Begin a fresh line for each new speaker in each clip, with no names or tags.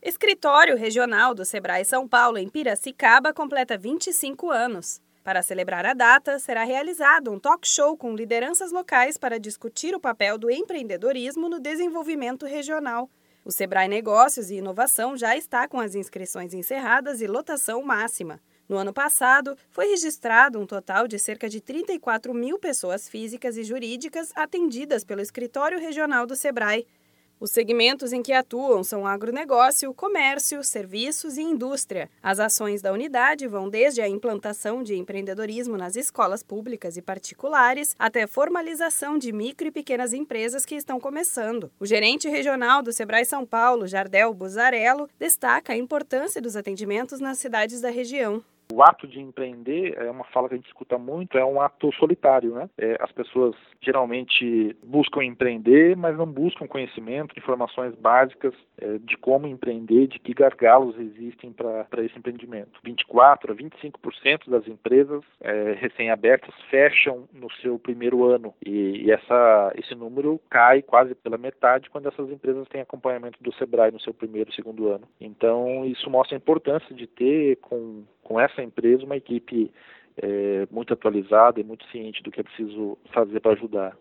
Escritório Regional do Sebrae São Paulo, em Piracicaba, completa 25 anos. Para celebrar a data, será realizado um talk show com lideranças locais para discutir o papel do empreendedorismo no desenvolvimento regional. O Sebrae Negócios e Inovação já está com as inscrições encerradas e lotação máxima. No ano passado, foi registrado um total de cerca de 34 mil pessoas físicas e jurídicas atendidas pelo Escritório Regional do Sebrae. Os segmentos em que atuam são agronegócio, comércio, serviços e indústria. As ações da unidade vão desde a implantação de empreendedorismo nas escolas públicas e particulares até formalização de micro e pequenas empresas que estão começando. O gerente regional do Sebrae São Paulo, Jardel Buzarello, destaca a importância dos atendimentos nas cidades da região.
O ato de empreender é uma fala que a gente escuta muito, é um ato solitário, né? É, as pessoas geralmente buscam empreender, mas não buscam conhecimento, informações básicas é, de como empreender, de que gargalos existem para esse empreendimento. 24 a 25% das empresas é, recém-abertas fecham no seu primeiro ano e, e essa, esse número cai quase pela metade quando essas empresas têm acompanhamento do Sebrae no seu primeiro e segundo ano. Então isso mostra a importância de ter com com essa empresa uma equipe é, muito atualizada e muito ciente do que é preciso fazer para ajudar.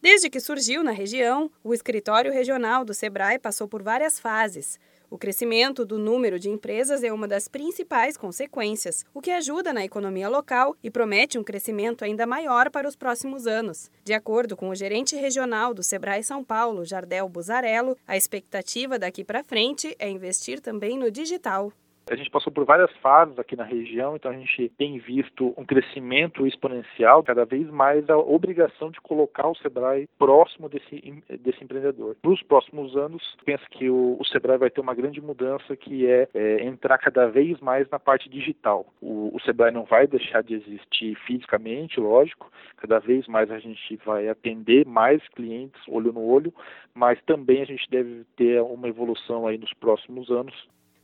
Desde que surgiu na região, o escritório regional do Sebrae passou por várias fases. O crescimento do número de empresas é uma das principais consequências, o que ajuda na economia local e promete um crescimento ainda maior para os próximos anos. De acordo com o gerente regional do Sebrae São Paulo, Jardel Buzarello, a expectativa daqui para frente é investir também no digital.
A gente passou por várias fases aqui na região, então a gente tem visto um crescimento exponencial, cada vez mais a obrigação de colocar o Sebrae próximo desse, desse empreendedor. Nos próximos anos, penso que o, o Sebrae vai ter uma grande mudança que é, é, entrar cada vez mais na parte digital. O, o Sebrae não vai deixar de existir fisicamente, lógico, cada vez mais a gente vai atender mais clientes olho no olho, mas também a gente deve ter uma evolução aí nos próximos anos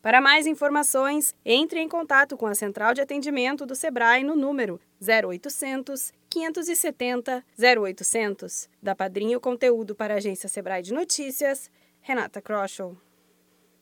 para mais informações, entre em contato com a central de atendimento do Sebrae no número 0800 570 0800. Da Padrinho Conteúdo para a agência Sebrae de Notícias, Renata Kroschel.